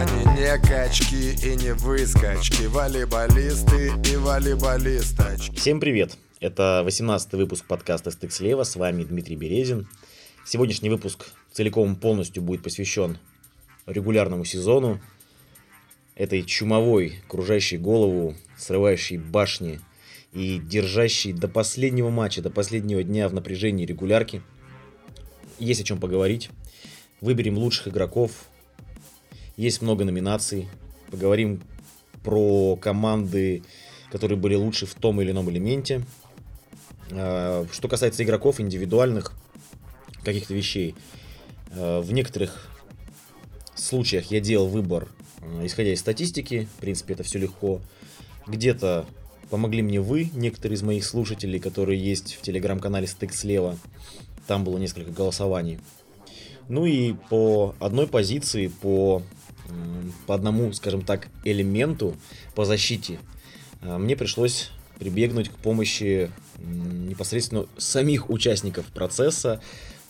Они не качки и не выскочки Волейболисты и волейболисточки Всем привет! Это 18 выпуск подкаста «Стык слева». С вами Дмитрий Березин. Сегодняшний выпуск целиком полностью будет посвящен регулярному сезону, этой чумовой, кружащей голову, срывающей башни и держащей до последнего матча, до последнего дня в напряжении регулярки. Есть о чем поговорить. Выберем лучших игроков. Есть много номинаций. Поговорим про команды, которые были лучше в том или ином элементе. А, что касается игроков, индивидуальных каких-то вещей, а, в некоторых случаях я делал выбор, а, исходя из статистики. В принципе, это все легко. Где-то помогли мне вы, некоторые из моих слушателей, которые есть в телеграм-канале Стык слева. Там было несколько голосований. Ну и по одной позиции, по, по одному, скажем так, элементу по защите мне пришлось прибегнуть к помощи непосредственно самих участников процесса,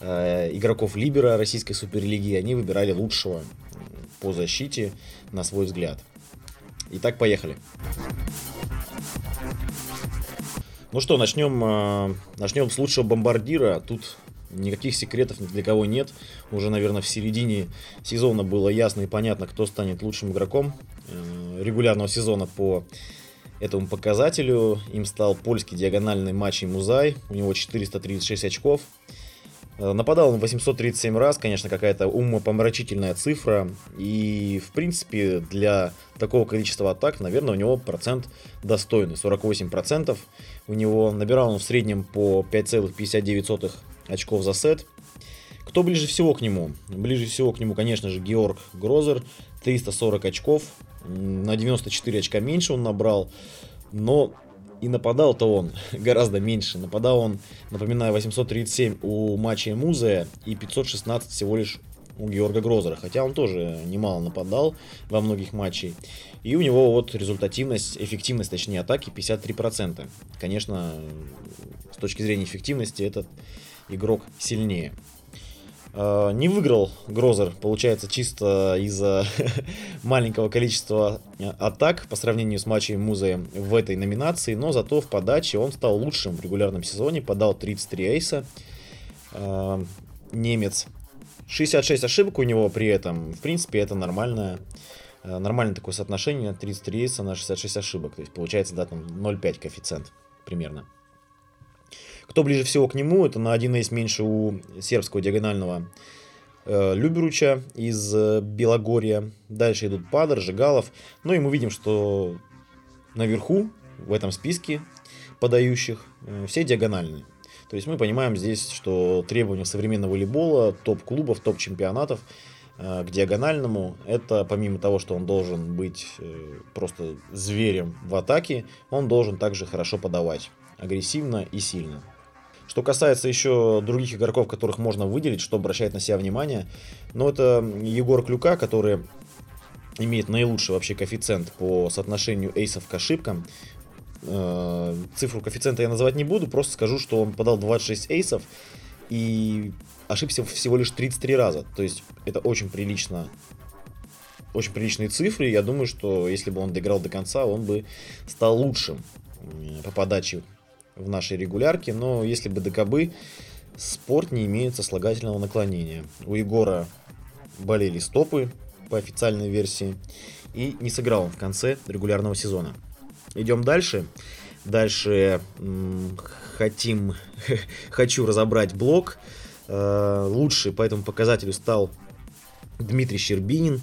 э, игроков Либера Российской Суперлиги. Они выбирали лучшего по защите на свой взгляд. Итак, поехали. Ну что, начнем, э, начнем с лучшего бомбардира. Тут никаких секретов ни для кого нет. Уже, наверное, в середине сезона было ясно и понятно, кто станет лучшим игроком э, регулярного сезона по этому показателю. Им стал польский диагональный матч Музай. У него 436 очков. Э, нападал он 837 раз, конечно, какая-то умопомрачительная цифра. И, в принципе, для такого количества атак, наверное, у него процент достойный. 48% у него. Набирал он в среднем по 5,59 очков за сет. Кто ближе всего к нему? Ближе всего к нему, конечно же, Георг Грозер. 340 очков. На 94 очка меньше он набрал. Но и нападал-то он гораздо меньше. Нападал он, напоминаю, 837 у матча Музея и 516 всего лишь у Георга Грозера. Хотя он тоже немало нападал во многих матчах. И у него вот результативность, эффективность, точнее, атаки 53%. Конечно, с точки зрения эффективности этот игрок сильнее. А, не выиграл Грозер, получается, чисто из-за маленького количества а, атак по сравнению с матчем Музы в этой номинации, но зато в подаче он стал лучшим в регулярном сезоне, подал 33 эйса. А, немец 66 ошибок у него при этом, в принципе, это нормальное, нормальное такое соотношение, 33 эйса на 66 ошибок, то есть получается, да, там 0,5 коэффициент примерно. Кто ближе всего к нему, это на один эйс меньше у сербского диагонального э, Люберуча из э, Белогорья. Дальше идут Падар, Жигалов. Ну и мы видим, что наверху, в этом списке подающих, э, все диагональные. То есть мы понимаем здесь, что требования современного волейбола, топ-клубов, топ-чемпионатов э, к диагональному, это помимо того, что он должен быть э, просто зверем в атаке, он должен также хорошо подавать, агрессивно и сильно. Что касается еще других игроков, которых можно выделить, что обращает на себя внимание, ну это Егор Клюка, который имеет наилучший вообще коэффициент по соотношению эйсов к ошибкам. Э, цифру коэффициента я называть не буду, просто скажу, что он подал 26 эйсов и ошибся всего лишь 33 раза. То есть это очень прилично очень приличные цифры. Я думаю, что если бы он доиграл до конца, он бы стал лучшим по подаче в нашей регулярке, но если бы ДКБ, спорт не имеет сослагательного наклонения. У Егора болели стопы по официальной версии, и не сыграл он в конце регулярного сезона. Идем дальше. Дальше м- хотим, хочу разобрать блок. Э, лучший по этому показателю стал Дмитрий Щербинин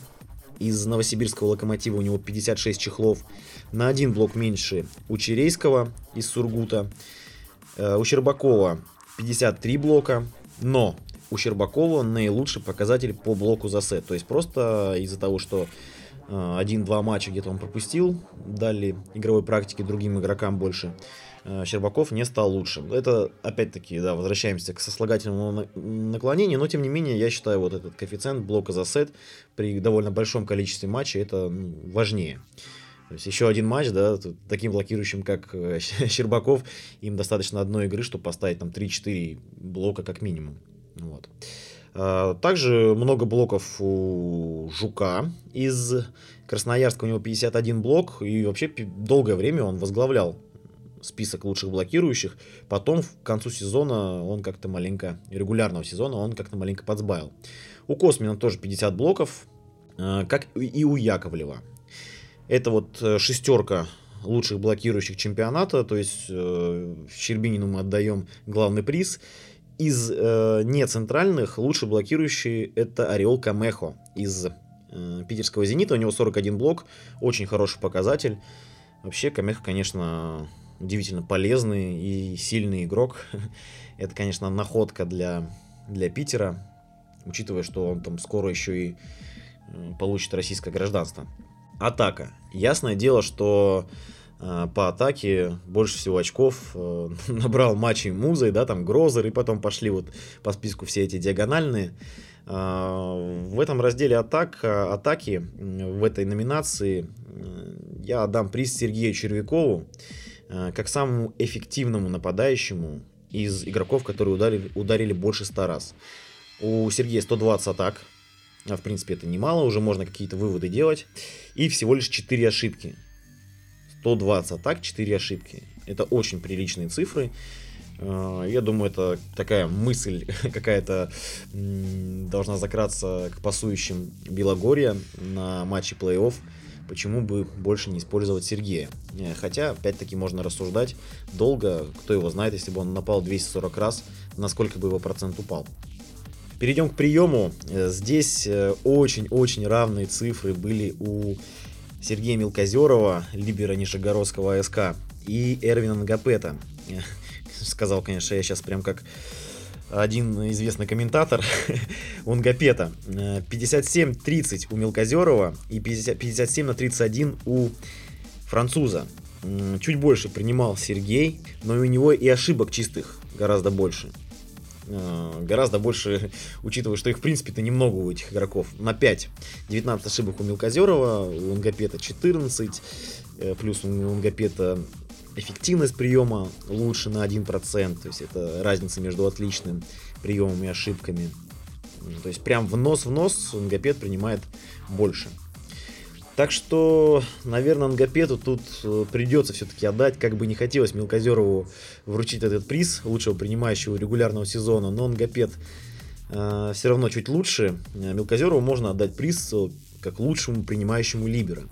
из Новосибирского локомотива. У него 56 чехлов на один блок меньше у Черейского из Сургута. Э, у Щербакова 53 блока, но у Щербакова наилучший показатель по блоку за сет. То есть просто из-за того, что э, один-два матча где-то он пропустил, дали игровой практики другим игрокам больше, э, Щербаков не стал лучшим. Это, опять-таки, да, возвращаемся к сослагательному наклонению, но, тем не менее, я считаю, вот этот коэффициент блока за сет при довольно большом количестве матчей, это ну, важнее. То есть еще один матч, да, таким блокирующим, как э, Щербаков, им достаточно одной игры, чтобы поставить там 3-4 блока как минимум. Вот. А, также много блоков у Жука из Красноярска. У него 51 блок. И вообще долгое время он возглавлял список лучших блокирующих. Потом к концу сезона он как-то маленько, регулярного сезона он как-то маленько подсбавил. У Космина тоже 50 блоков, а, как и у Яковлева. Это вот э, шестерка лучших блокирующих чемпионата, то есть э, Щербинину мы отдаем главный приз. Из э, нецентральных лучший блокирующий это Ореол Камехо из э, питерского «Зенита». У него 41 блок, очень хороший показатель. Вообще Камехо, конечно, удивительно полезный и сильный игрок. это, конечно, находка для, для Питера, учитывая, что он там скоро еще и э, получит российское гражданство. Атака. Ясное дело, что э, по атаке больше всего очков э, набрал матчей Музой, да, там Грозер, и потом пошли вот по списку все эти диагональные. Э, в этом разделе атак, атаки, в этой номинации я отдам приз Сергею Червякову э, как самому эффективному нападающему из игроков, которые ударили, ударили больше 100 раз. У Сергея 120 атак, а в принципе это немало, уже можно какие-то выводы делать. И всего лишь 4 ошибки. 120 атак, 4 ошибки. Это очень приличные цифры. А, я думаю, это такая мысль какая-то должна закраться к пасующим Белогорья на матче плей-офф. Почему бы больше не использовать Сергея? Э, хотя, опять-таки, можно рассуждать долго. Кто его знает, если бы он напал 240 раз, насколько бы его процент упал. Перейдем к приему. Э, здесь э, очень-очень равные цифры были у Сергея Мелкозерова, либера Нижегородского АСК, и Эрвина Нгапета. Э, сказал, конечно, я сейчас прям как один известный комментатор у Нгапета. 57-30 у Мелкозерова и 50, 57 на 31 у француза. Чуть больше принимал Сергей, но у него и ошибок чистых гораздо больше. Э, гораздо больше, учитывая, что их в принципе-то немного у этих игроков. На 5. 19 ошибок у Мелкозерова, у Нгапета 14, э, плюс у Нгапета эффективность приема лучше на 1%, то есть это разница между отличным приемом и ошибками. То есть прям в нос в нос Нгапет принимает больше. Так что, наверное, Ангапету тут э, придется все-таки отдать, как бы не хотелось Мелкозерову вручить этот приз лучшего принимающего регулярного сезона, но Ангапет э, все равно чуть лучше. Э, Мелкозерову можно отдать приз э, как лучшему принимающему либера.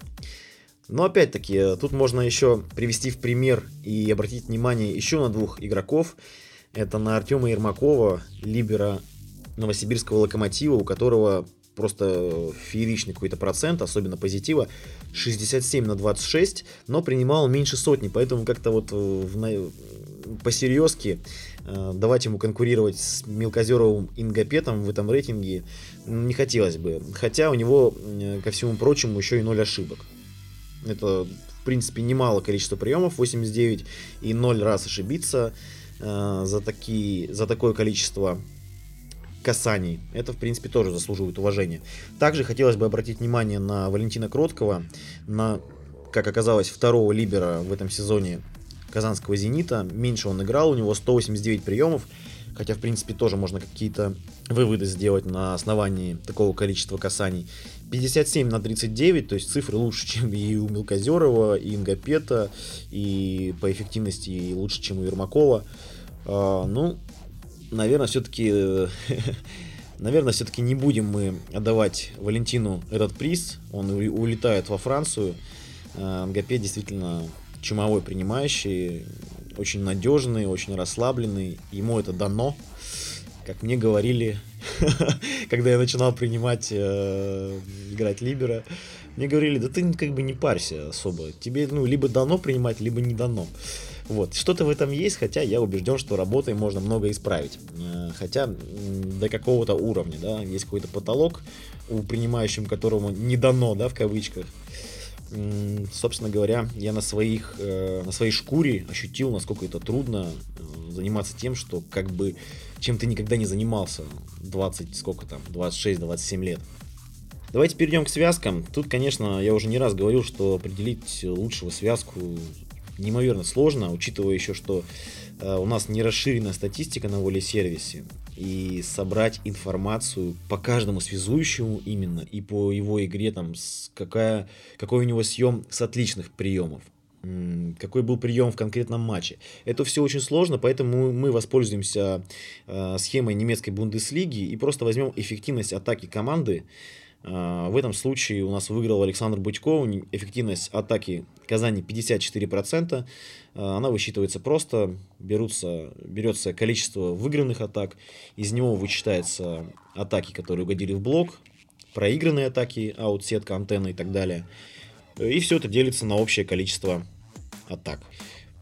Но опять-таки, тут можно еще привести в пример и обратить внимание еще на двух игроков. Это на Артема Ермакова, либера Новосибирского локомотива, у которого просто фееричный какой-то процент, особенно позитива, 67 на 26, но принимал меньше сотни, поэтому как-то вот э, в, по-серьезки э, давать ему конкурировать с мелкозеровым Ингопетом в этом рейтинге не хотелось бы. Хотя у него, э, ко всему прочему, еще и 0 ошибок. Это, в принципе, немало количество приемов, 89, и 0 раз ошибиться за, такие, за такое количество касаний. Это, в принципе, тоже заслуживает уважения. Также хотелось бы обратить внимание на Валентина Кроткого, на, как оказалось, второго либера в этом сезоне казанского «Зенита». Меньше он играл, у него 189 приемов, хотя, в принципе, тоже можно какие-то выводы сделать на основании такого количества касаний. 57 на 39, то есть цифры лучше, чем и у Мелкозерова, и Ингопета, и по эффективности лучше, чем у Ермакова. А, ну, наверное, все-таки наверное, все-таки не будем мы отдавать Валентину этот приз. Он улетает во Францию. Э, Нгапе действительно чумовой принимающий, очень надежный, очень расслабленный. Ему это дано. Как мне говорили, когда я начинал принимать, э, играть Либера, мне говорили, да ты как бы не парься особо. Тебе ну, либо дано принимать, либо не дано. Вот, что-то в этом есть, хотя я убежден, что работой можно много исправить. Э, хотя до какого-то уровня, да, есть какой-то потолок, у принимающим которому не дано, да, в кавычках. Собственно говоря, я на, своих, э, на своей шкуре ощутил, насколько это трудно э, заниматься тем, что как бы чем ты никогда не занимался 20, сколько там, 26-27 лет. Давайте перейдем к связкам. Тут, конечно, я уже не раз говорил, что определить лучшего связку неимоверно сложно, учитывая еще, что э, у нас не расширена статистика на воле сервисе. и собрать информацию по каждому связующему именно и по его игре, там, с какая, какой у него съем с отличных приемов какой был прием в конкретном матче. Это все очень сложно, поэтому мы воспользуемся э, схемой немецкой Бундеслиги и просто возьмем эффективность атаки команды. В этом случае у нас выиграл Александр Будько, эффективность атаки Казани 54%. Э, она высчитывается просто, берутся, берется количество выигранных атак, из него вычитаются атаки, которые угодили в блок, проигранные атаки, аутсетка, антенна и так далее. И все это делится на общее количество атак.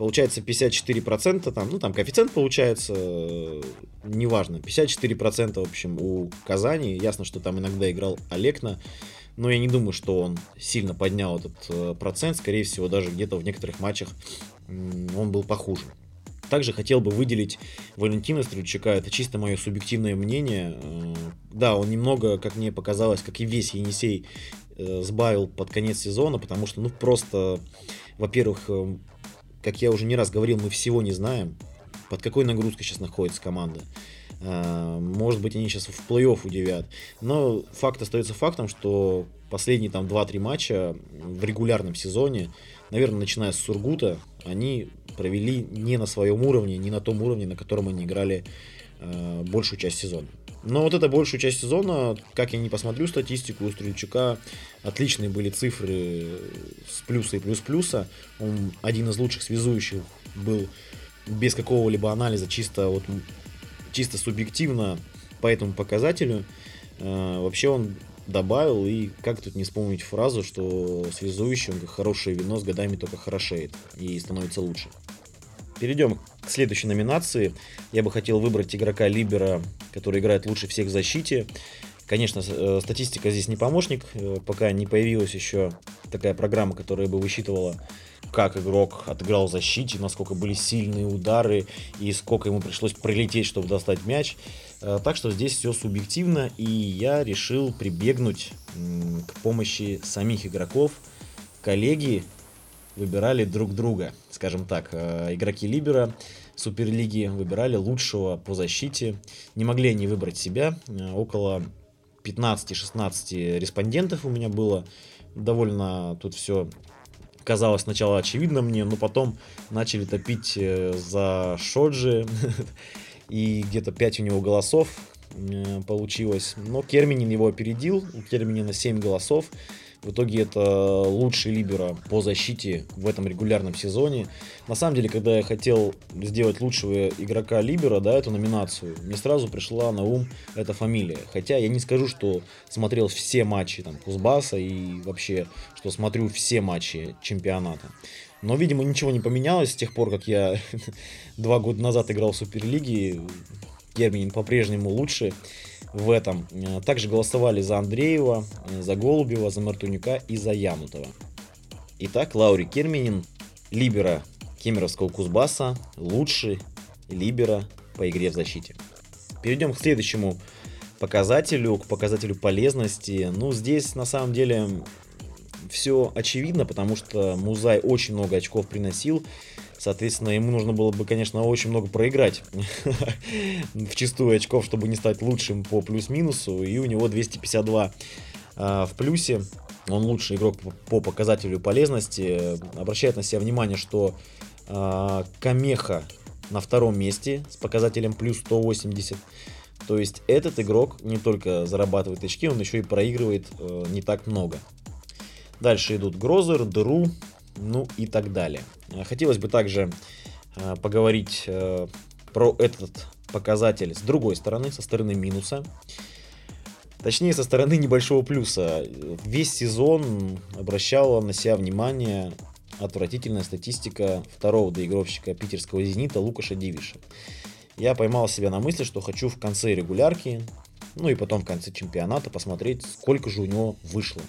Получается 54%, там, ну там коэффициент получается, э, неважно, 54% в общем у Казани. Ясно, что там иногда играл Олекна, но я не думаю, что он сильно поднял этот э, процент. Скорее всего, даже где-то в некоторых матчах он был похуже. Также хотел бы выделить Валентина Стрельчака, это чисто мое субъективное мнение. Э, да, он немного, как мне показалось, как и весь Енисей, сбавил под конец сезона, потому что, ну, просто во-первых, как я уже не раз говорил, мы всего не знаем, под какой нагрузкой сейчас находится команда. Э, может быть, они сейчас в плей-офф удивят. Но факт остается фактом, что последние там 2-3 матча в регулярном сезоне, наверное, начиная с Сургута, они провели не на своем уровне, не на том уровне, на котором они играли э, большую часть сезона. Но вот это большую часть сезона, как я не посмотрю статистику, у Стрельчука отличные были цифры с плюса и плюс-плюса. Он один из лучших связующих был без какого-либо анализа, чисто вот чисто субъективно по этому показателю. Э, вообще он добавил, и как тут не вспомнить фразу, что как хорошее вино с годами только хорошеет и становится лучше. Перейдем к следующей номинации. Я бы хотел выбрать игрока Либера, который играет лучше всех в защите. Конечно, э, статистика здесь не помощник, э, пока не появилась еще такая программа, которая бы высчитывала, как игрок отыграл в защите, насколько были сильные удары и сколько ему пришлось прилететь, чтобы достать мяч. Э, так что здесь все субъективно, и я решил прибегнуть к помощи самих игроков. Коллеги выбирали друг друга, скажем так. Э, игроки Либера Суперлиги выбирали лучшего по защите. Не могли они выбрать себя. Э, около 15-16 респондентов у меня было. Довольно тут все казалось сначала очевидно мне, но потом начали топить э, за Шоджи. И где-то 5 у него голосов получилось. Но Керминин его опередил. У Керминина 7 голосов. В итоге это лучший либера по защите в этом регулярном сезоне. На самом деле, когда я хотел сделать лучшего игрока либера, да, эту номинацию, мне сразу пришла на ум эта фамилия. Хотя я не скажу, что смотрел все матчи там Кузбасса и вообще, что смотрю все матчи чемпионата. Но, видимо, ничего не поменялось с тех пор, как я два года назад играл в Суперлиге. Герминин по-прежнему лучше в этом. Э, также голосовали за Андреева, э, за Голубева, за Мартунюка и за Янутова. Итак, Лаури Керминин, либера Кемеровского Кузбасса, лучший либера по игре в защите. Перейдем к следующему показателю, к показателю полезности. Ну, здесь на самом деле все очевидно, потому что Музай очень много очков приносил. Соответственно, ему нужно было бы, конечно, очень много проиграть в чистую очков, чтобы не стать лучшим по плюс-минусу. И у него 252 а, в плюсе. Он лучший игрок по показателю полезности. Обращает на себя внимание, что а, Камеха на втором месте с показателем плюс 180. То есть этот игрок не только зарабатывает очки, он еще и проигрывает э, не так много. Дальше идут Грозер, Деру, ну и так далее. Э, хотелось бы также э, поговорить э, про этот показатель с другой стороны, со стороны минуса. Точнее, со стороны небольшого плюса. Весь сезон обращала на себя внимание отвратительная статистика второго доигровщика питерского «Зенита» Лукаша Дивиша. Я поймал себя на мысли, что хочу в конце регулярки, ну и потом в конце чемпионата посмотреть, сколько же у него вышло.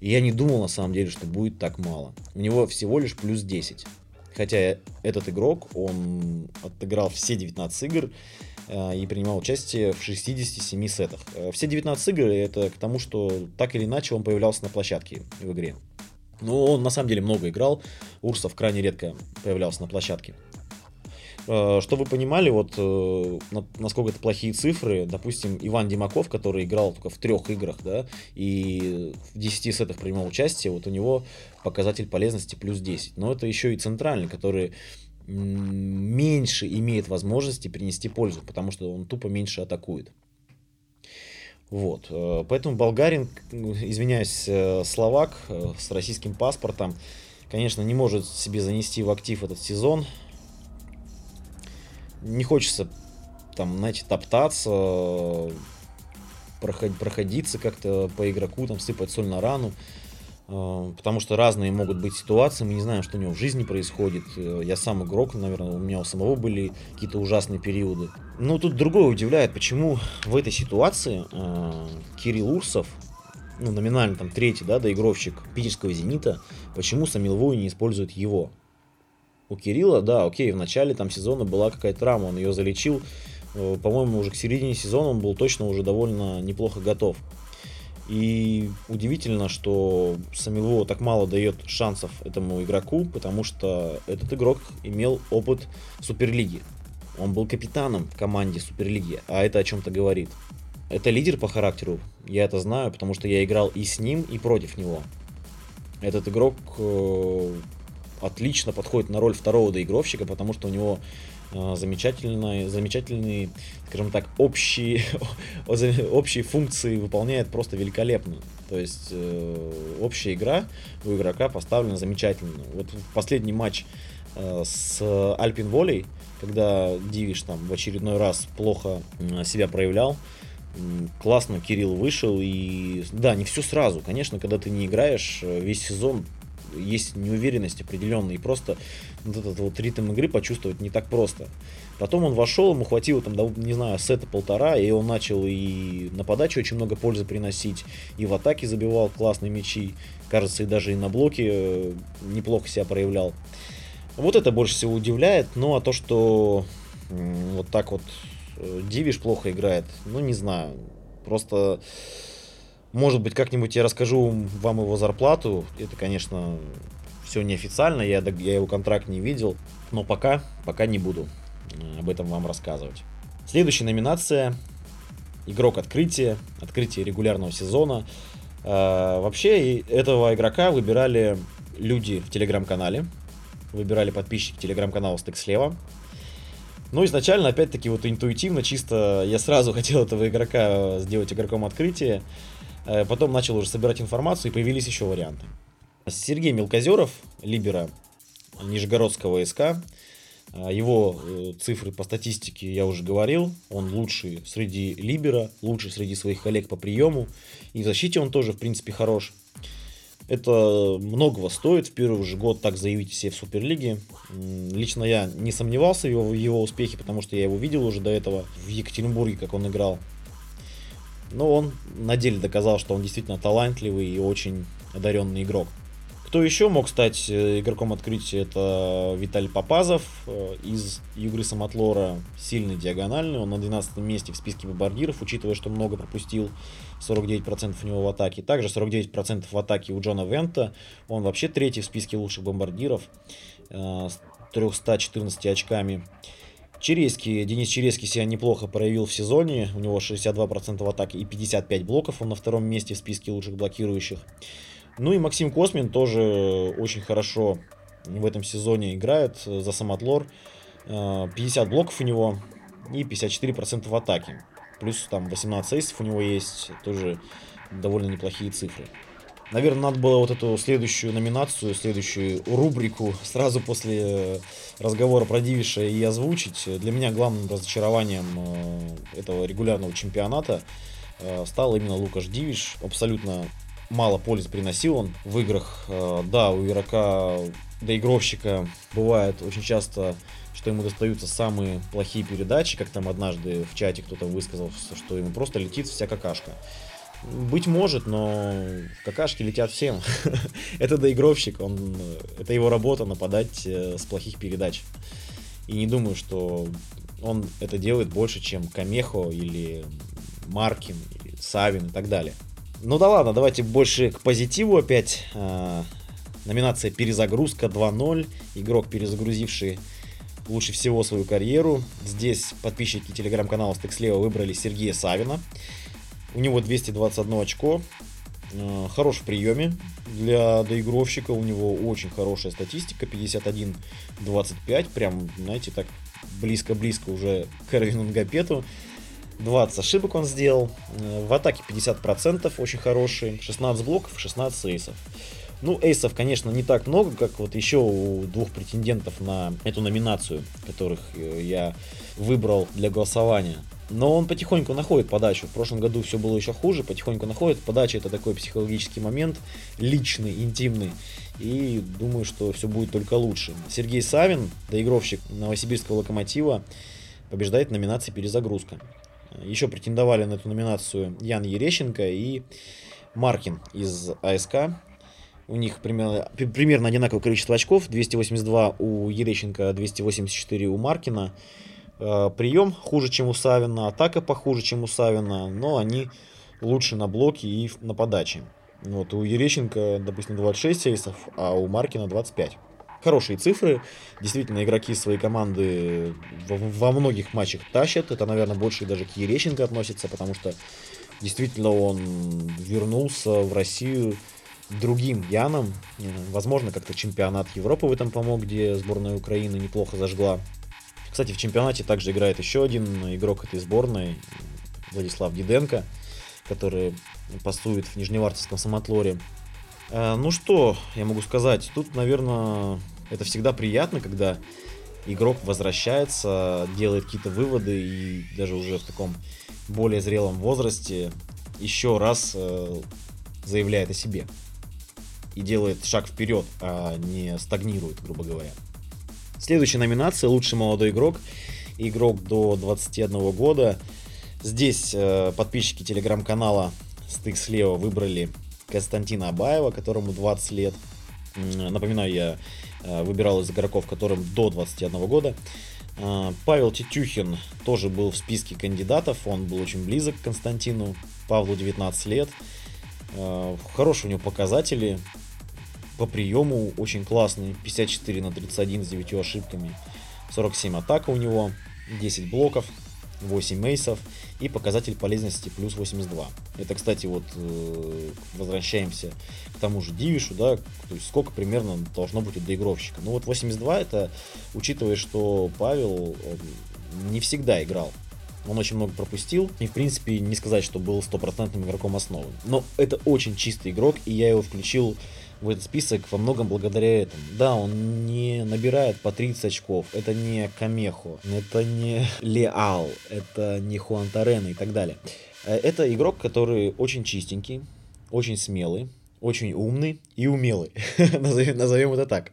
И я не думал на самом деле, что будет так мало. У него всего лишь плюс 10. Хотя этот игрок, он отыграл все 19 игр э, и принимал участие в 67 сетах. Э, все 19 игр это к тому, что так или иначе он появлялся на площадке в игре. Но он на самом деле много играл. Урсов крайне редко появлялся на площадке. Э, что вы понимали, вот э, насколько это плохие цифры, допустим, Иван Димаков, который играл только в трех играх, да, и в 10 сетах принимал участие, вот у него показатель полезности плюс 10. Но это еще и центральный, который меньше имеет возможности принести пользу, потому что он тупо меньше атакует. Вот. Э, поэтому болгарин, извиняюсь, словак с российским паспортом, конечно, не может себе занести в актив этот сезон хочется там, знаете, топтаться, проход, проходиться как-то по игроку, там, сыпать соль на рану. Э, потому что разные могут быть ситуации, мы не знаем, что у него в жизни происходит. Э, я сам игрок, наверное, у меня у самого были какие-то ужасные периоды. Но тут другое удивляет, почему в этой ситуации э, Кирилл Урсов, ну, номинально там третий, да, доигровщик питерского «Зенита», почему Самилвой не использует его? У Кирилла, да, окей, в начале там сезона была какая-то травма, он ее залечил. Э, по-моему, уже к середине сезона он был точно уже довольно неплохо готов. И удивительно, что Самилво так мало дает шансов этому игроку, потому что этот игрок имел опыт в Суперлиге. Он был капитаном в команде Суперлиги, а это о чем-то говорит. Это лидер по характеру, я это знаю, потому что я играл и с ним, и против него. Этот игрок э, отлично подходит на роль второго доигровщика, потому что у него э, замечательные, замечательные, скажем так, общие, общие функции выполняет просто великолепно. То есть э, общая игра у игрока поставлена замечательно. Вот последний матч э, с Альпин Волей, когда Дивиш там в очередной раз плохо себя проявлял, классно Кирилл вышел и да, не все сразу. Конечно, когда ты не играешь весь сезон, есть неуверенность определенная, и просто вот этот вот ритм игры почувствовать не так просто. Потом он вошел, ему хватило там, не знаю, сета полтора, и он начал и на подаче очень много пользы приносить, и в атаке забивал классные мячи, кажется, и даже и на блоке э, неплохо себя проявлял. Вот это больше всего удивляет, ну а то, что вот так вот э, Дивиш плохо играет, ну не знаю, просто может быть, как-нибудь я расскажу вам его зарплату. Это, конечно, все неофициально, я, я его контракт не видел. Но пока, пока не буду э, об этом вам рассказывать. Следующая номинация. Игрок открытия. Открытие регулярного сезона. Э, вообще, этого игрока выбирали люди в телеграм-канале. Выбирали подписчики телеграм-канала Стык слева. Ну, изначально, опять-таки, вот интуитивно, чисто я сразу хотел этого игрока сделать игроком открытия. Э, потом начал уже собирать информацию, и появились еще варианты. Сергей Мелкозеров, либера Нижегородского СК. Э, его э, цифры по статистике я уже говорил. Он лучший среди либера, лучший среди своих коллег по приему. И в защите он тоже, в принципе, хорош. Это многого стоит. В первый же год так заявить себе в Суперлиге. Лично я не сомневался в его, в его успехе, потому что я его видел уже до этого в Екатеринбурге, как он играл. Но он на деле доказал, что он действительно талантливый и очень одаренный игрок. Кто еще мог стать э, игроком открытия, это Виталий Попазов э, из Югры Самотлора, сильный диагональный, он на 12 месте в списке бомбардиров, учитывая, что много пропустил, 49% у него в атаке. Также 49% в атаке у Джона Вента, он вообще третий в списке лучших бомбардиров э, с 314 очками. Череский, Денис Череский себя неплохо проявил в сезоне. У него 62% в атаке и 55 блоков. Он на втором месте в списке лучших блокирующих. Ну и Максим Космин тоже очень хорошо в этом сезоне играет за Самотлор. 50 э, блоков у него и 54% в атаке. Плюс там 18 эйсов у него есть. Тоже довольно неплохие цифры. Наверное, надо было вот эту следующую номинацию, следующую рубрику сразу после э, разговора про Дивиша и озвучить. Для меня главным разочарованием э, этого регулярного чемпионата э, стал именно Лукаш Дивиш. Абсолютно мало пользы приносил он в играх. Да, у игрока, доигровщика бывает очень часто что ему достаются самые плохие передачи, как там однажды в чате кто-то высказался, что ему просто летит вся какашка. Быть может, но какашки летят всем. это доигровщик, он, это его работа нападать э, с плохих передач. И не думаю, что он это делает больше, чем Камехо или Маркин, или Савин и так далее. Ну да ладно, давайте больше к позитиву опять. А, номинация «Перезагрузка 2.0». Игрок, перезагрузивший лучше всего свою карьеру. Здесь подписчики телеграм-канала Стекслева выбрали Сергея Савина. У него 221 очко. Э, хорош в приеме для доигровщика. У него очень хорошая статистика. 51-25. Прям, знаете, так близко-близко уже к Эрвину Нгапету. 20 ошибок он сделал. Э, в атаке 50%, очень хороший. 16 блоков, 16 эйсов. Ну, эйсов, конечно, не так много, как вот еще у двух претендентов на эту номинацию, которых э, я выбрал для голосования. Но он потихоньку находит подачу. В прошлом году все было еще хуже, потихоньку находит. Подача это такой психологический момент, личный, интимный. И думаю, что все будет только лучше. Сергей Савин, доигровщик Новосибирского локомотива, побеждает в номинации «Перезагрузка». Еще претендовали на эту номинацию Ян Ерещенко и Маркин из АСК. У них примерно, примерно одинаковое количество очков. 282 у Ерещенко, 284 у Маркина. Э, прием хуже, чем у Савина, атака похуже, чем у Савина, но они лучше на блоке и на подаче. Вот, у Ерещенко, допустим, 26 сейсов, а у Маркина 25. Хорошие цифры. Действительно, игроки своей команды во, многих матчах тащат. Это, наверное, больше даже к Ерещенко относится, потому что действительно он вернулся в Россию другим Яном. Возможно, как-то чемпионат Европы в этом помог, где сборная Украины неплохо зажгла. Кстати, в чемпионате также играет еще один игрок этой сборной, Владислав Диденко, который пасует в Нижневартовском самотлоре. А, ну что, я могу сказать, тут, наверное, это всегда приятно, когда игрок возвращается, делает какие-то выводы и даже уже в таком более зрелом возрасте еще раз э, заявляет о себе и делает шаг вперед, а не стагнирует, грубо говоря. Следующая номинация «Лучший молодой игрок». Игрок до 21 года. Здесь э, подписчики телеграм-канала Стык слева выбрали Константина Абаева, которому 20 лет. Напоминаю, я э, выбирал из игроков, которым до 21 года. Э, Павел Тетюхин тоже был в списке кандидатов, он был очень близок к Константину. Павлу 19 лет. Э, хорошие у него показатели, по приему очень классный. 54 на 31 с 9 ошибками. 47 атака у него. 10 блоков. 8 мейсов и показатель полезности плюс 82. Это, кстати, вот э, возвращаемся к тому же Дивишу, да, то есть сколько примерно должно быть у доигровщика. Ну вот 82 это, учитывая, что Павел не всегда играл. Он очень много пропустил. И, в принципе, не сказать, что был стопроцентным игроком основы. Но это очень чистый игрок, и я его включил в этот список во многом благодаря этому. Да, он не набирает по 30 очков, это не Камехо, это не Леал, это не Хуан Торена и так далее. Э, это игрок, который очень чистенький, очень смелый, очень умный и умелый. назовем, назовем это так.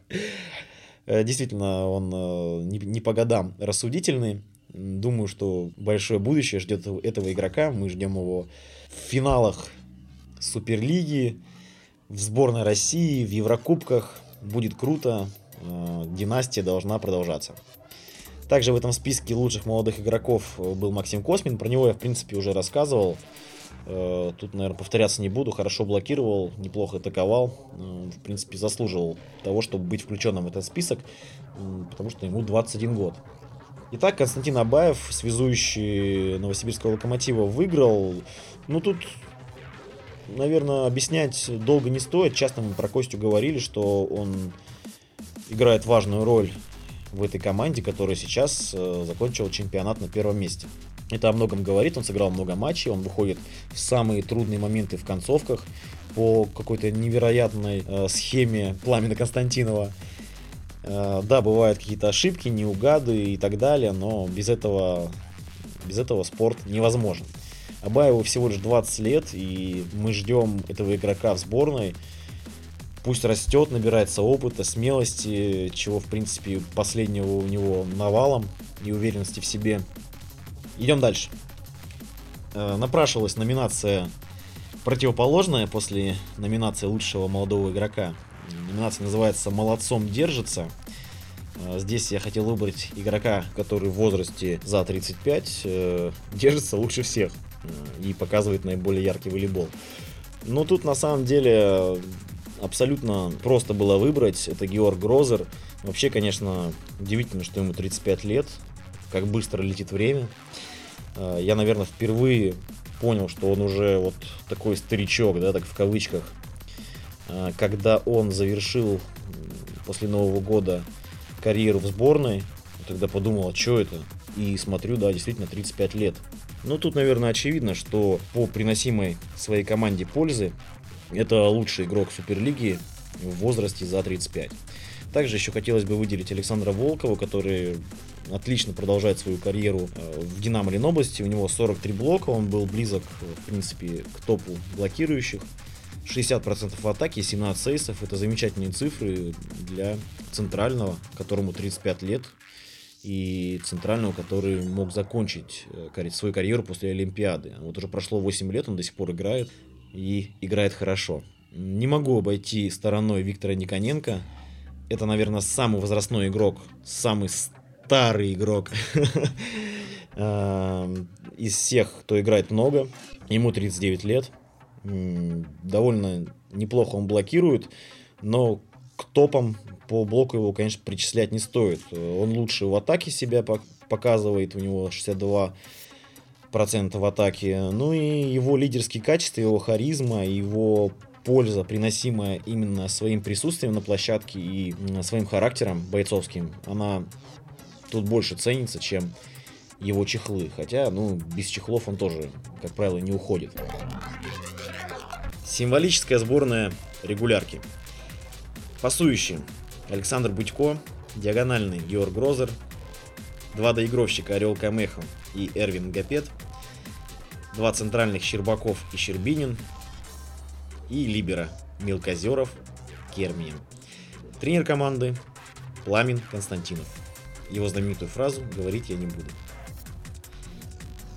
Э, действительно, он э, не, не по годам рассудительный. Думаю, что большое будущее ждет этого игрока. Мы ждем его в финалах Суперлиги, в сборной России, в Еврокубках. Будет круто. Э, династия должна продолжаться. Также в этом списке лучших молодых игроков э, был Максим Космин. Про него я, в принципе, уже рассказывал. Э, тут, наверное, повторяться не буду. Хорошо блокировал, неплохо атаковал. В принципе, заслуживал того, чтобы быть включенным в этот список, потому что ему 21 год. Итак, Константин Абаев, связующий Новосибирского локомотива, выиграл. Ну, тут наверное, объяснять долго не стоит. Часто мы про Костю говорили, что он играет важную роль в этой команде, которая сейчас э, закончила чемпионат на первом месте. Это о многом говорит, он сыграл много матчей, он выходит в самые трудные моменты в концовках по какой-то невероятной э, схеме Пламена Константинова. Э, да, бывают какие-то ошибки, неугады и так далее, но без этого, без этого спорт невозможен. Абаеву всего лишь 20 лет, и мы ждем этого игрока в сборной. Пусть растет, набирается опыта, смелости, чего, в принципе, последнего у него навалом и уверенности в себе. Идем дальше. Э, напрашивалась номинация противоположная после номинации лучшего молодого игрока. Номинация называется «Молодцом держится». Э, здесь я хотел выбрать игрока, который в возрасте за 35 э, держится лучше всех и показывает наиболее яркий волейбол. Но тут на самом деле абсолютно просто было выбрать. Это Георг Грозер. Вообще, конечно, удивительно, что ему 35 лет. Как быстро летит время. А, я, наверное, впервые понял, что он уже вот такой старичок, да, так в кавычках, а, когда он завершил после Нового года карьеру в сборной, тогда подумал, а что это? И смотрю, да, действительно, 35 лет. Ну, тут, наверное, очевидно, что по приносимой своей команде пользы это лучший игрок Суперлиги в возрасте за 35. Также еще хотелось бы выделить Александра Волкова, который отлично продолжает свою карьеру э, в Динамо Ленобласти. У него 43 блока, он был близок, в принципе, к топу блокирующих. 60% в атаке, 17 сейсов. Это замечательные цифры для центрального, которому 35 лет. И центрального, который мог закончить э, свою карьеру после Олимпиады. Вот уже прошло 8 лет, он до сих пор играет. И играет хорошо. Не могу обойти стороной Виктора Никоненко. Это, наверное, самый возрастной игрок, самый старый игрок эм, из всех, кто играет много. Ему 39 лет. Довольно неплохо он блокирует, но к топам по блоку его, конечно, причислять не стоит. Он лучше в атаке себя показывает, у него 62 процентов атаки. Ну и его лидерские качества, его харизма, его польза, приносимая именно своим присутствием на площадке и своим характером бойцовским, она тут больше ценится, чем его чехлы. Хотя, ну, без чехлов он тоже, как правило, не уходит. Символическая сборная регулярки. Пасующие. Александр Будько, диагональный Георг Грозер, два доигровщика Орел Камеха и Эрвин Гапет, два центральных Щербаков и Щербинин и Либера Мелкозеров Кермием. Тренер команды Пламен Константинов. Его знаменитую фразу говорить я не буду.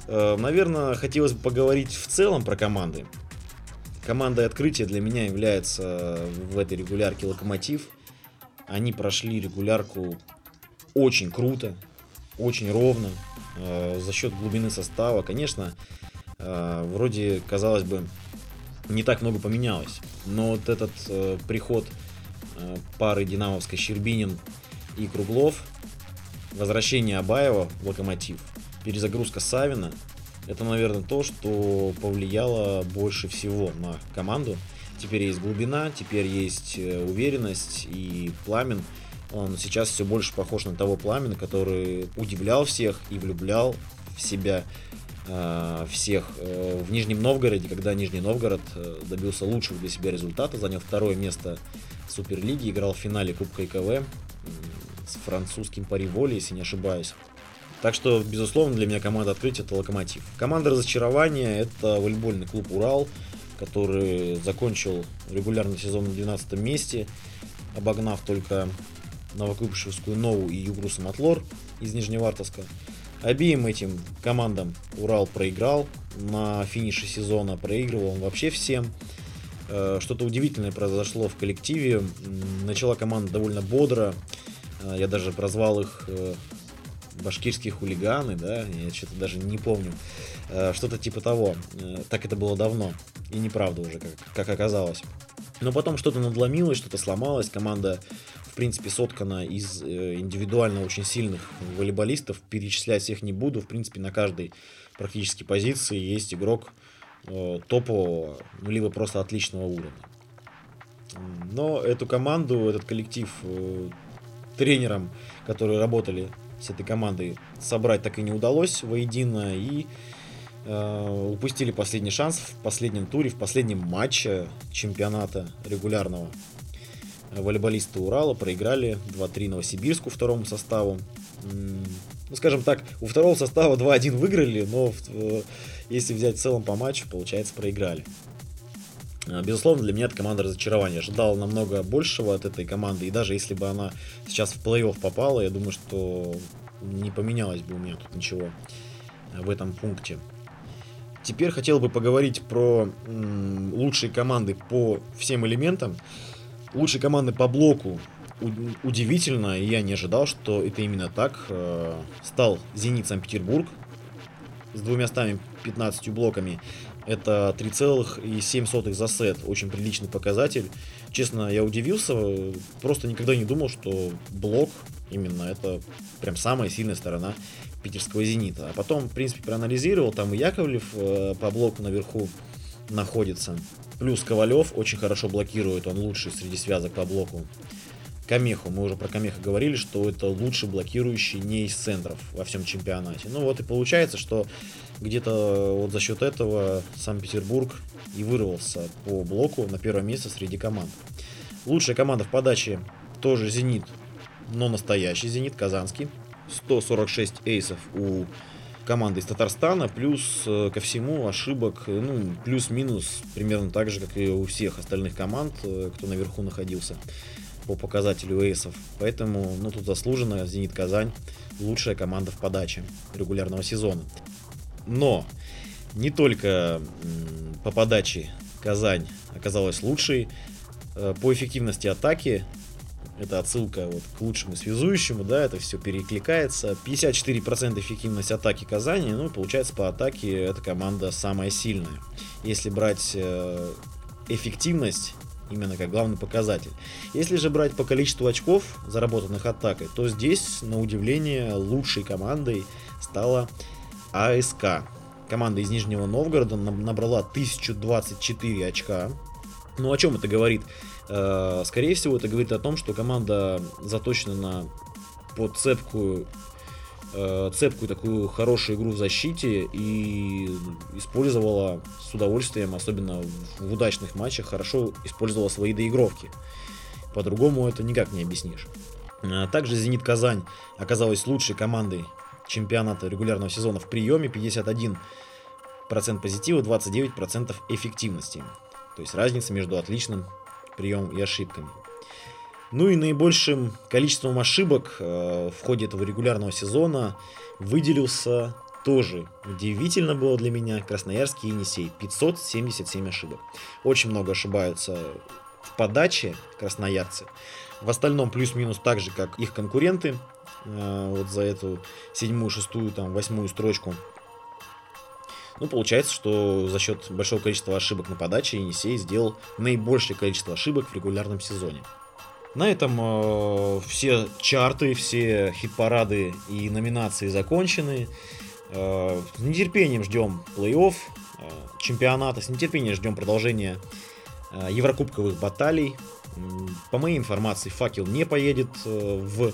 Э, наверное, хотелось бы поговорить в целом про команды. Командой открытия для меня является в этой регулярке Локомотив. Они прошли регулярку очень круто, очень ровно, э, за счет глубины состава. Конечно, э, вроде, казалось бы, не так много поменялось. Но вот этот приход пары Динамовской Щербинин и Круглов возвращение Абаева в Локомотив, перезагрузка Савина, это, наверное, то, что повлияло больше всего на команду. Теперь есть глубина, теперь есть э, уверенность и пламен. Он сейчас все больше похож на того пламена, который удивлял всех и влюблял в себя э, всех. Э, в Нижнем Новгороде, когда Нижний Новгород добился лучшего для себя результата, занял второе место в Суперлиге, играл в финале Кубка ИКВ с французским Париволи, если не ошибаюсь. Так что, безусловно, для меня команда открытия это Локомотив. Команда разочарования это волейбольный клуб Урал, который закончил регулярный сезон на 12 месте, обогнав только Новокуйбышевскую Нову и Югру Самотлор из Нижневартовска. Обеим этим командам Урал проиграл на финише сезона, проигрывал он вообще всем. Э, что-то удивительное произошло в коллективе. Начала команда довольно бодро, а, я даже прозвал их э, башкирские хулиганы, да, я что-то даже не помню. Э, что-то типа того. Э, так это было давно. И неправда уже, как, как оказалось. Но потом что-то надломилось, что-то сломалось. Команда, в принципе, соткана из индивидуально очень сильных волейболистов. Перечислять всех не буду. В принципе, на каждой практически позиции есть игрок топового, ну, либо просто отличного уровня. Но эту команду, этот коллектив тренерам, которые работали с этой командой, собрать так и не удалось воедино. И э, упустили последний шанс в последнем туре, в последнем матче чемпионата регулярного. Волейболисты Урала проиграли 2-3 Новосибирску второму составу. Ну, скажем так, у второго состава 2-1 выиграли, но э, если взять в целом по матчу, получается, проиграли. А, безусловно, для меня это команда разочарования. Ожидал намного большего от этой команды. И даже если бы она сейчас в плей-офф попала, я думаю, что не поменялось бы у меня тут ничего в этом пункте. Теперь хотел бы поговорить про лучшие команды по всем элементам. Лучшие команды по блоку удивительно, и я не ожидал, что это именно так. Э, стал Зенит Санкт-Петербург с двумя 15 блоками. Это 3,7 за сет. Очень приличный показатель. Честно, я удивился. Просто никогда не думал, что блок именно это прям самая сильная сторона питерского «Зенита». А потом, в принципе, проанализировал. Там и Яковлев э, по блоку наверху находится. Плюс Ковалев очень хорошо блокирует. Он лучший среди связок по блоку. Камеху. Мы уже про Камеха говорили, что это лучший блокирующий не из центров во всем чемпионате. Ну вот и получается, что где-то вот за счет этого Санкт-Петербург и вырвался по блоку на первое место среди команд. Лучшая команда в подаче тоже «Зенит», но настоящий «Зенит», казанский. 146 эйсов у команды из Татарстана, плюс э, ко всему ошибок, ну, плюс-минус примерно так же, как и у всех остальных команд, э, кто наверху находился по показателю эйсов. Поэтому, ну, тут заслуженно «Зенит Казань» лучшая команда в подаче регулярного сезона. Но не только по подаче Казань оказалась лучшей, э, по эффективности атаки это отсылка вот к лучшему связующему, да, это все перекликается. 54% эффективность атаки Казани, ну, получается, по атаке эта команда самая сильная. Если брать э, эффективность именно как главный показатель. Если же брать по количеству очков, заработанных атакой, то здесь, на удивление, лучшей командой стала АСК. Команда из Нижнего Новгорода набрала 1024 очка. Ну о чем это говорит? Э, скорее всего, это говорит о том, что команда заточена на под цепкую э, цепкую такую хорошую игру в защите и использовала с удовольствием, особенно в удачных матчах, хорошо использовала свои доигровки. По-другому это никак не объяснишь. Э, также «Зенит Казань» оказалась лучшей командой чемпионата регулярного сезона в приеме, 51% позитива, 29% эффективности. То есть разница между отличным приемом и ошибками. Ну и наибольшим количеством ошибок э, в ходе этого регулярного сезона выделился тоже удивительно было для меня Красноярский Енисей. 577 ошибок. Очень много ошибаются в подаче красноярцы. В остальном плюс-минус так же, как их конкуренты. Э, вот за эту седьмую, шестую, там, восьмую строчку. Ну, получается, что за счет большого количества ошибок на подаче Енисей сделал наибольшее количество ошибок в регулярном сезоне. На этом э, все чарты, все хит-парады и номинации закончены. Э, с нетерпением ждем плей-офф э, чемпионата, с нетерпением ждем продолжения э, еврокубковых баталий. По моей информации, факел не поедет э, в,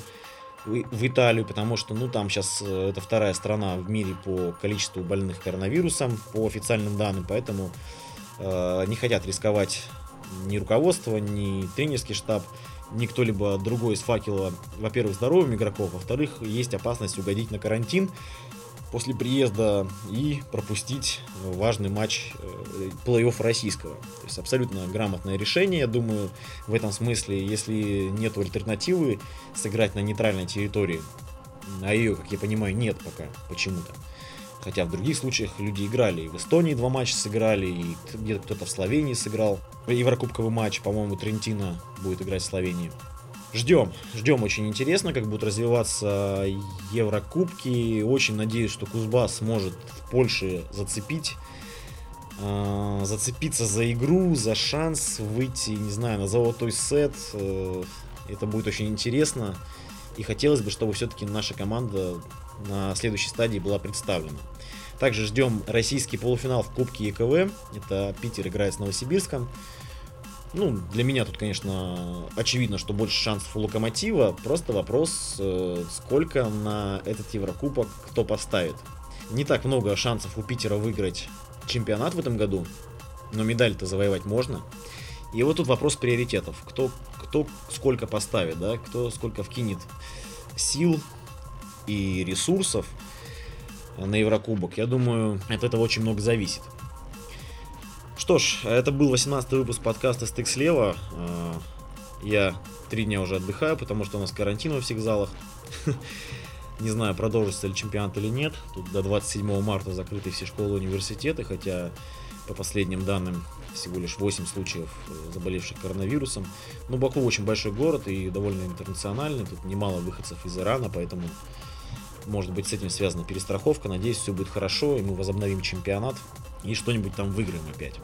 в Италию, потому что ну, там сейчас э, это вторая страна в мире по количеству больных коронавирусом, по официальным данным, поэтому э, не хотят рисковать ни руководство, ни тренерский штаб ни кто-либо другой из факела, во-первых, здоровым игроков, во-вторых, есть опасность угодить на карантин после приезда и пропустить важный матч э, плей-офф российского. То есть абсолютно грамотное решение, я думаю, в этом смысле, если нет альтернативы сыграть на нейтральной территории, а ее, как я понимаю, нет пока почему-то. Хотя в других случаях люди играли. И в Эстонии два матча сыграли, и где-то кто-то в Словении сыграл. Еврокубковый матч, по-моему, Трентина будет играть в Словении. Ждем, ждем, очень интересно, как будут развиваться Еврокубки. Очень надеюсь, что Кузбасс сможет в Польше зацепить э, зацепиться за игру, за шанс выйти, не знаю, на золотой сет. Э, это будет очень интересно. И хотелось бы, чтобы все-таки наша команда на следующей стадии была представлена. Также ждем российский полуфинал в Кубке ЕКВ. Это Питер играет с Новосибирском. Ну, для меня тут, конечно, очевидно, что больше шансов у Локомотива. Просто вопрос, э, сколько на этот Еврокубок кто поставит. Не так много шансов у Питера выиграть чемпионат в этом году, но медаль-то завоевать можно. И вот тут вопрос приоритетов. Кто, кто сколько поставит, да, кто сколько вкинет сил и ресурсов на Еврокубок. Я думаю, от этого очень много зависит. Что ж, это был 18 выпуск подкаста «Стык слева». А, я три дня уже отдыхаю, потому что у нас карантин во всех залах. Не знаю, продолжится ли чемпионат или нет. Тут до 27 марта закрыты все школы и университеты, хотя по последним данным всего лишь 8 случаев э, заболевших коронавирусом. Но Баку очень большой город и довольно интернациональный. Тут немало выходцев из Ирана, поэтому может быть с этим связана перестраховка. Надеюсь, все будет хорошо, и мы возобновим чемпионат и что-нибудь там выиграем опять.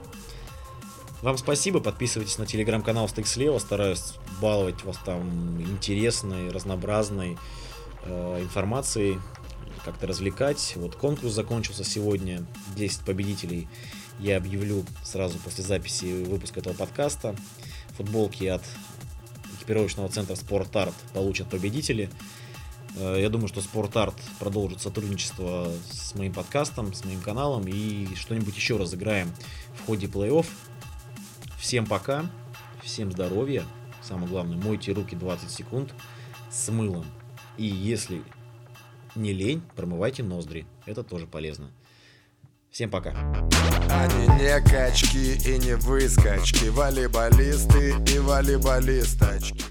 Вам спасибо, подписывайтесь на телеграм-канал Стык Слева, стараюсь баловать вас там интересной, разнообразной э, информацией, как-то развлекать. Вот конкурс закончился сегодня, 10 победителей я объявлю сразу после записи выпуска этого подкаста. Футболки от экипировочного центра Спорт-Арт получат победители. Э, я думаю, что Спорт-Арт продолжит сотрудничество с моим подкастом, с моим каналом и что-нибудь еще разыграем в ходе плей-офф. Всем пока, всем здоровья. Самое главное, мойте руки 20 секунд с мылом. И если не лень, промывайте ноздри. Это тоже полезно. Всем пока. Они не качки и не выскочки, волейболисты и волейболисточки.